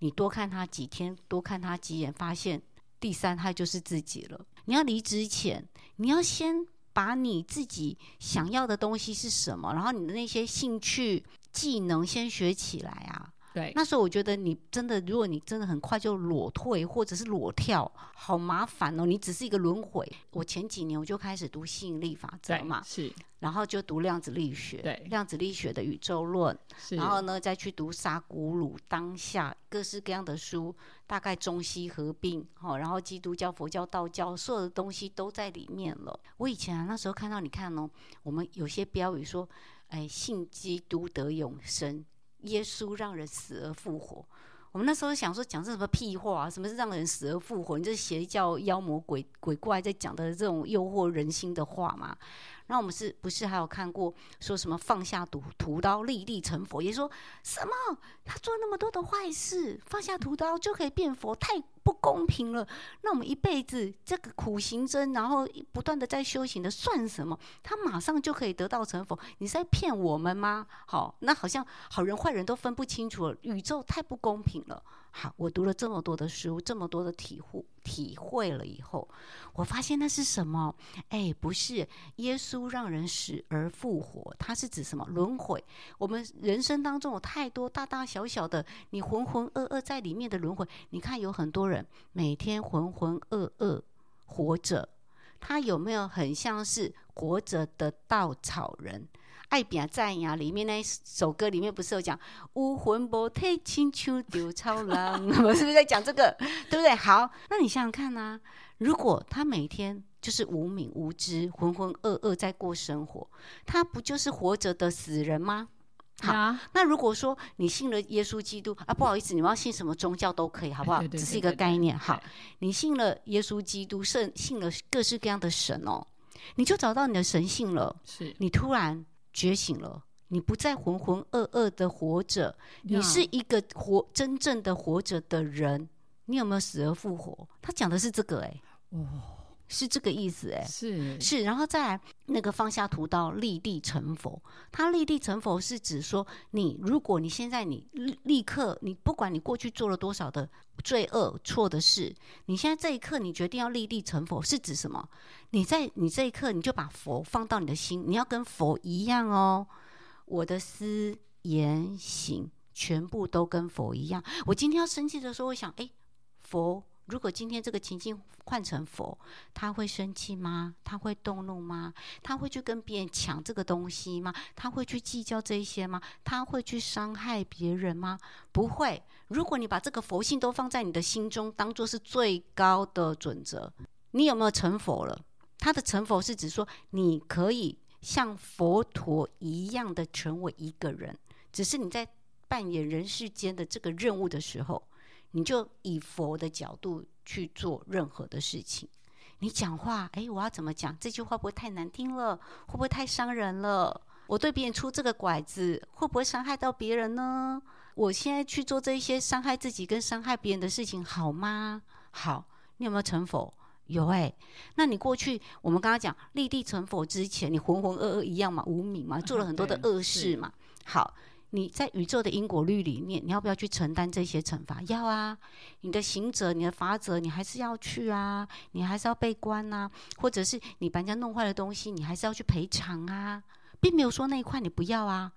Speaker 2: 你多看他几天，多看他几眼，发现第三他就是自己了。你要离职前，你要先把你自己想要的东西是什么，然后你的那些兴趣、技能先学起来啊。
Speaker 1: 对，
Speaker 2: 那时候我觉得你真的，如果你真的很快就裸退或者是裸跳，好麻烦哦。你只是一个轮回。我前几年我就开始读吸引力法则嘛，
Speaker 1: 是
Speaker 2: 然后就读量子力学，
Speaker 1: 对
Speaker 2: 量子力学的宇宙论，然后呢再去读沙古鲁当下各式各样的书，大概中西合并，哈、然后基督教、佛教、道教所有的东西都在里面了。我以前啊那时候看到，你看哦，我们有些标语说，哎，信基督得永生，耶稣让人死而复活。我们那时候想说讲这什么屁话、啊？什么是让人死而复活？你这邪教、妖魔鬼鬼怪在讲的这种诱惑人心的话嘛？那我们是不是还有看过说什么放下屠屠刀立地成佛？也说什么他做那么多的坏事，放下屠刀就可以变佛，太不公平了。那我们一辈子这个苦行僧，然后不断的在修行的，算什么？他马上就可以得到成佛？你是在骗我们吗？好，那好像好人坏人都分不清楚了，宇宙太不公平了。好，我读了这么多的书，这么多的体会体会了以后，我发现那是什么？哎，不是耶稣让人死而复活，它是指什么轮回？我们人生当中有太多大大小小的，你浑浑噩噩在里面的轮回。你看，有很多人每天浑浑噩噩活着，他有没有很像是活着的稻草人？爱拼赞呀，里面那首歌里面不是有讲“无魂不体，亲像丢超人”，<laughs> 我是不是在讲这个？对不对？好，那你想想看啊，如果他每天就是无名无知、浑浑噩噩在过生活，他不就是活着的死人吗？好
Speaker 1: 呀，
Speaker 2: 那如果说你信了耶稣基督啊，不好意思，你们要信什么宗教都可以，好不好？
Speaker 1: 对对
Speaker 2: 只是一个概念。
Speaker 1: 对
Speaker 2: 好，你信了耶稣基督，信信了各式各样的神哦，你就找到你的神性了。
Speaker 1: 是
Speaker 2: 你突然觉醒了，你不再浑浑噩噩的活着，你是一个活真正的活着的人。你有没有死而复活？他讲的是这个、哎，是这个意思、哎。
Speaker 1: 是
Speaker 2: 是，然后再来那个放下屠刀，立地成佛。他立地成佛是指说，你如果你现在你立立刻，你不管你过去做了多少的罪恶错的事，你现在这一刻你决定要立地成佛，是指什么？你在你这一刻你就把佛放到你的心，你要跟佛一样哦。我的思言行全部都跟佛一样。我今天要生气的时候，我想，哎，佛。如果今天这个情境换成佛，他会生气吗？他会动怒吗？他会去跟别人抢这个东西吗？他会去计较这些吗？他会去伤害别人吗？不会。如果你把这个佛性都放在你的心中，当做是最高的准则，你有没有成佛了？他的成佛是指说，你可以像佛陀一样的成为一个人，只是你在扮演人世间的这个任务的时候。你就以佛的角度去做任何的事情。你讲话，诶，我要怎么讲？这句话不会太难听了？会不会太伤人了？我对别人出这个拐子，会不会伤害到别人呢？我现在去做这一些伤害自己跟伤害别人的事情，好吗？好，你有没有成佛？有诶。那你过去我们刚刚讲立地成佛之前，你浑浑噩噩一样嘛，无名嘛，做了很多的恶事嘛。好。你在宇宙的因果律里面，你要不要去承担这些惩罚？要啊！你的行者、你的法则，你还是要去啊！你还是要被关啊，或者是你把人家弄坏的东西，你还是要去赔偿啊，并没有说那一块你不要啊，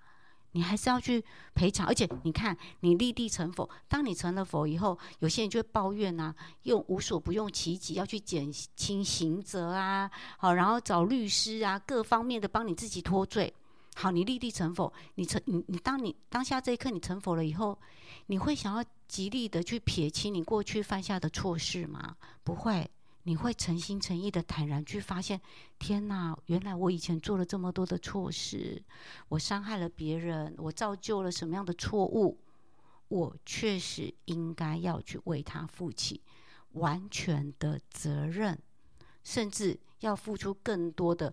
Speaker 2: 你还是要去赔偿。而且你看，你立地成佛，当你成了佛以后，有些人就会抱怨啊，用无所不用其极，要去减轻刑责啊，好，然后找律师啊，各方面的帮你自己脱罪。好，你立地成佛，你成你你当你当下这一刻你成佛了以后，你会想要极力的去撇清你过去犯下的错事吗？不会，你会诚心诚意的坦然去发现，天哪，原来我以前做了这么多的错事，我伤害了别人，我造就了什么样的错误，我确实应该要去为他负起完全的责任，甚至要付出更多的。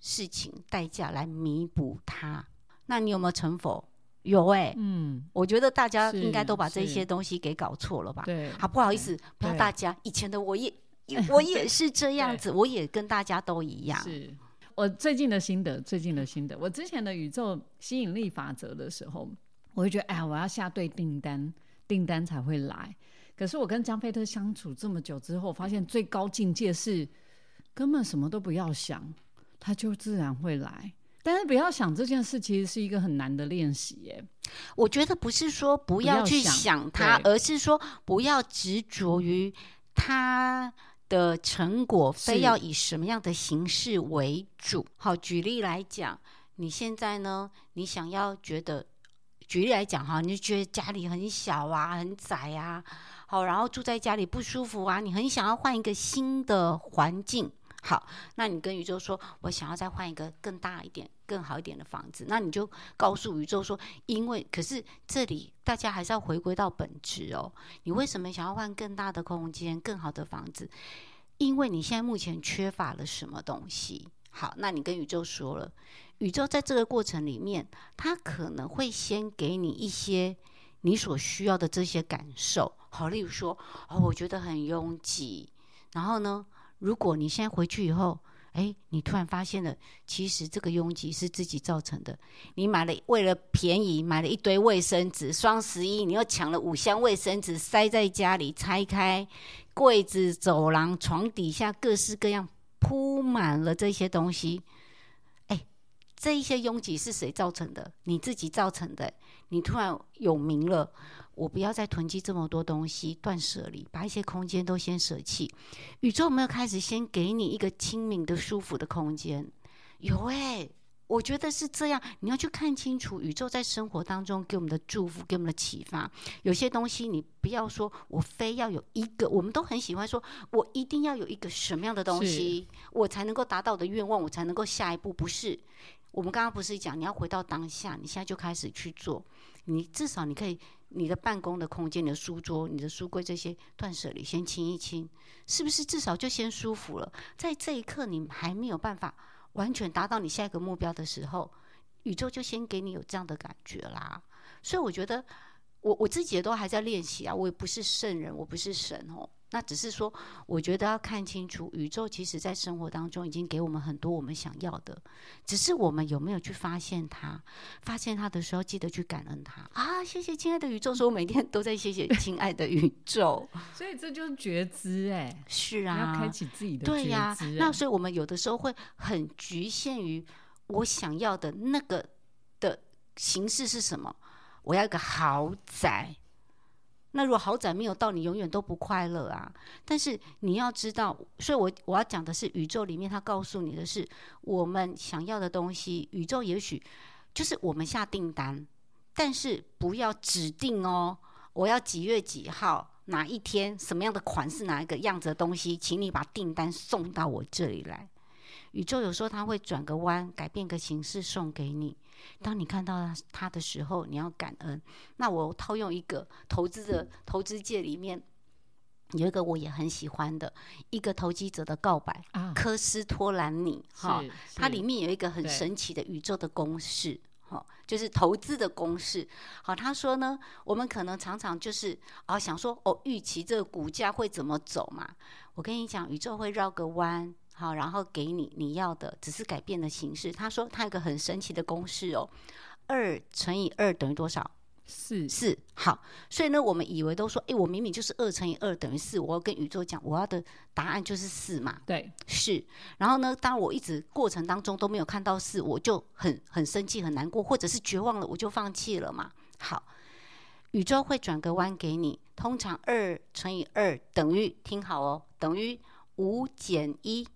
Speaker 2: 事情代价来弥补它，那你有没有成佛？有哎，嗯，我觉得大家应该都把这些东西给搞错了吧？
Speaker 1: 对，
Speaker 2: 好不好意思，不要大家。以前的我也，<laughs> 我也是这样子，我也跟大家都一样。
Speaker 1: 是我最近的心得，最近的心得。我之前的宇宙吸引力法则的时候，我会觉得，哎呀，我要下对订单，订单才会来。可是我跟江菲特相处这么久之后，发现最高境界是根本什么都不要想。他就自然会来，但是不要想这件事，其实是一个很难的练习耶。
Speaker 2: 我觉得不是说不要去想他，而是说不要执着于它的成果，非要以什么样的形式为主。好，举例来讲，你现在呢，你想要觉得，举例来讲哈，你就觉得家里很小啊，很窄啊，好，然后住在家里不舒服啊，你很想要换一个新的环境。好，那你跟宇宙说，我想要再换一个更大一点、更好一点的房子。那你就告诉宇宙说，因为可是这里大家还是要回归到本质哦。你为什么想要换更大的空间、更好的房子？因为你现在目前缺乏了什么东西？好，那你跟宇宙说了，宇宙在这个过程里面，它可能会先给你一些你所需要的这些感受。好，例如说，哦，我觉得很拥挤，然后呢？如果你现在回去以后，哎，你突然发现了，其实这个拥挤是自己造成的。你买了为了便宜买了一堆卫生纸，双十一你又抢了五箱卫生纸塞在家里，拆开柜子、走廊、床底下，各式各样铺满了这些东西。哎，这一些拥挤是谁造成的？你自己造成的。你突然有名了。我不要再囤积这么多东西，断舍离，把一些空间都先舍弃。宇宙有没有开始先给你一个清明的、舒服的空间？有哎，我觉得是这样。你要去看清楚宇宙在生活当中给我们的祝福，给我们的启发。有些东西你不要说，我非要有一个，我们都很喜欢说，我一定要有一个什么样的东西，我才能够达到我的愿望，我才能够下一步。不是，我们刚刚不是讲你要回到当下，你现在就开始去做，你至少你可以。你的办公的空间、你的书桌、你的书柜这些断舍离，先清一清，是不是至少就先舒服了？在这一刻，你还没有办法完全达到你下一个目标的时候，宇宙就先给你有这样的感觉啦。所以我觉得，我我自己也都还在练习啊，我也不是圣人，我不是神哦。那只是说，我觉得要看清楚，宇宙其实在生活当中已经给我们很多我们想要的，只是我们有没有去发现它？发现它的时候，记得去感恩它啊！谢谢亲爱的宇宙，说我每天都在谢谢 <laughs> 亲爱的宇宙。<laughs>
Speaker 1: 所以这就是觉知哎，
Speaker 2: 是啊，
Speaker 1: 要开启自己的
Speaker 2: 对
Speaker 1: 呀。
Speaker 2: 那所以我们有的时候会很局限于我想要的那个的形式是什么？我要一个豪宅。那如果豪宅没有到，你永远都不快乐啊！但是你要知道，所以我我要讲的是，宇宙里面它告诉你的是，我们想要的东西，宇宙也许就是我们下订单，但是不要指定哦，我要几月几号哪一天什么样的款式哪一个样子的东西，请你把订单送到我这里来。宇宙有时候它会转个弯，改变个形式送给你。当你看到它的时候，你要感恩。那我套用一个投资的投资界里面有一个我也很喜欢的一个投机者的告白啊，科斯托兰尼哈，它里面有一个很神奇的宇宙的公式哈，就是投资的公式。好，他说呢，我们可能常常就是啊想说哦，预期这个股价会怎么走嘛？我跟你讲，宇宙会绕个弯。好，然后给你你要的，只是改变的形式。他说他有个很神奇的公式哦，二乘以二等于多少？
Speaker 1: 四
Speaker 2: 四。好，所以呢，我们以为都说，哎，我明明就是二乘以二等于四，我要跟宇宙讲，我要的答案就是四嘛。
Speaker 1: 对，
Speaker 2: 是。然后呢，当我一直过程当中都没有看到四，我就很很生气、很难过，或者是绝望了，我就放弃了嘛。好，宇宙会转个弯给你。通常二乘以二等于，听好哦，等于五减一。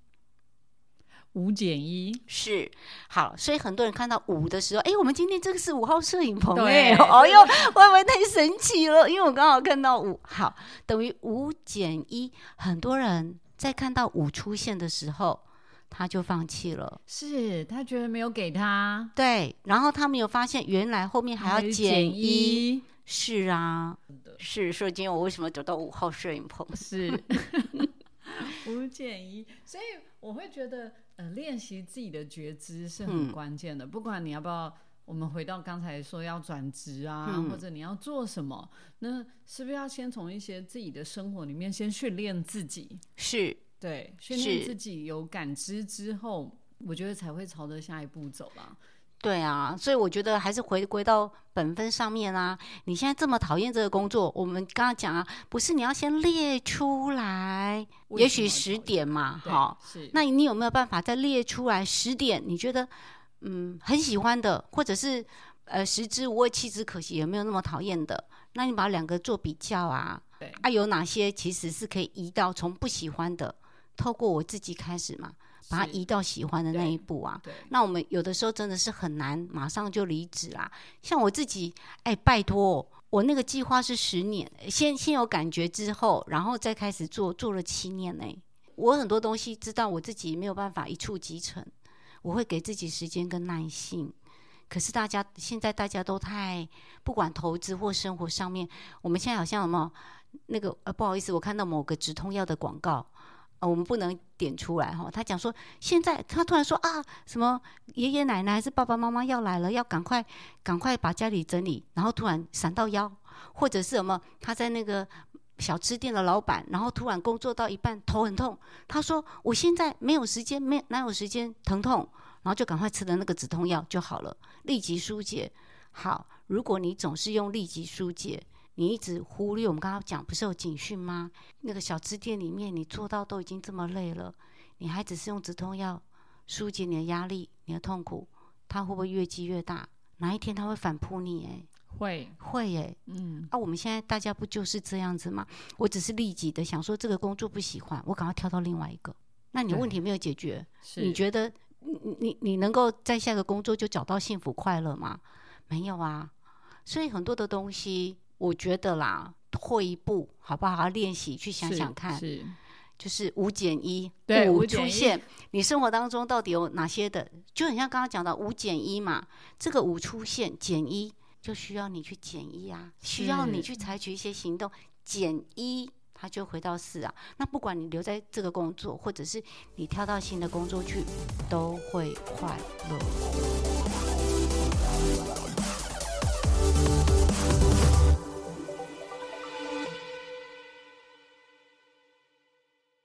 Speaker 1: 五减一
Speaker 2: 是好，所以很多人看到五的时候，哎，我们今天这个是五号摄影棚
Speaker 1: 对
Speaker 2: 哎，哦哟，会不会太神奇了？因为我刚好看到五，好，等于五减一。很多人在看到五出现的时候，他就放弃了。
Speaker 1: 是他觉得没有给他，
Speaker 2: 对，然后他没有发现，原来后面还要减一。
Speaker 1: 一，
Speaker 2: 是啊，是，所以今天我为什么走到五号摄影棚？
Speaker 1: 是五减一，所以我会觉得，呃，练习自己的觉知是很
Speaker 2: 嗯
Speaker 1: 关键的。不管你要不要，我们回到刚才说要转职啊，
Speaker 2: 嗯
Speaker 1: 或者你要做什么，那是不是要先从一些自己的生活里面先训练自己？
Speaker 2: 是，
Speaker 1: 对，训练自己有感知之后，我觉得才会朝着下一步走吧。
Speaker 2: 对啊，所以我觉得还是回归到本分上面啊。你现在这么讨厌这个工作，我们刚刚讲啊，不是你要先列出来，也许十点嘛，
Speaker 1: 对
Speaker 2: 好，
Speaker 1: 是
Speaker 2: 那你有没有办法再列出来十点？你觉得嗯很喜欢的，或者是呃食之无味弃之可惜，有没有那么讨厌的？那你把两个做比较啊，
Speaker 1: 对
Speaker 2: 啊有哪些其实是可以移到从不喜欢的，透过我自己开始嘛，把它移到喜欢的那一步啊。那我们有的时候真的是很难马上就离职啦。像我自己，哎，拜托，我那个计划是十年，先先有感觉之后，然后再开始做，做了七年呢。我很多东西知道我自己没有办法一触即成，我会给自己时间跟耐性。可是大家现在大家都太不管投资或生活上面，我们现在好像有没有那个呃不好意思，我看到某个止痛药的广告，我们不能点出来哈。他讲说现在他突然说啊什么爷爷奶奶还是爸爸妈妈要来了，要赶快赶快把家里整理，然后突然闪到腰，或者是什么他在那个。小吃店的老板，然后突然工作到一半头很痛，他说：“我现在没有时间，没哪有时间疼痛，然后就赶快吃的那个止痛药就好了，立即疏解。好，如果你总是用立即疏解，你一直忽略我们刚刚讲不是有警讯吗？那个小吃店里面你做到都已经这么累了，你还只是用止痛药疏解你的压力、你的痛苦，它会不会越积越大？哪一天它会反扑你？哎，
Speaker 1: 会，
Speaker 2: 会哎。
Speaker 1: 嗯，
Speaker 2: 啊，我们现在大家不就是这样子吗？我只是立即的想说这个工作不喜欢，我赶快跳到另外一个。那你问题没有解决，你觉得你你你能够在下个工作就找到幸福快乐吗？没有啊。所以很多的东西，我觉得啦，退一步好不好？练习去想想看，
Speaker 1: 是
Speaker 2: 就是五减一，
Speaker 1: 对
Speaker 2: 五出现，你生活当中到底有哪些的？就很像刚刚讲的五减一嘛，这个五出现减一，就需要你去减一啊，需要你去采取一些行动，减一。他就回到四啊，那不管你留在这个工作，或者是你跳到新的工作去，都会快乐。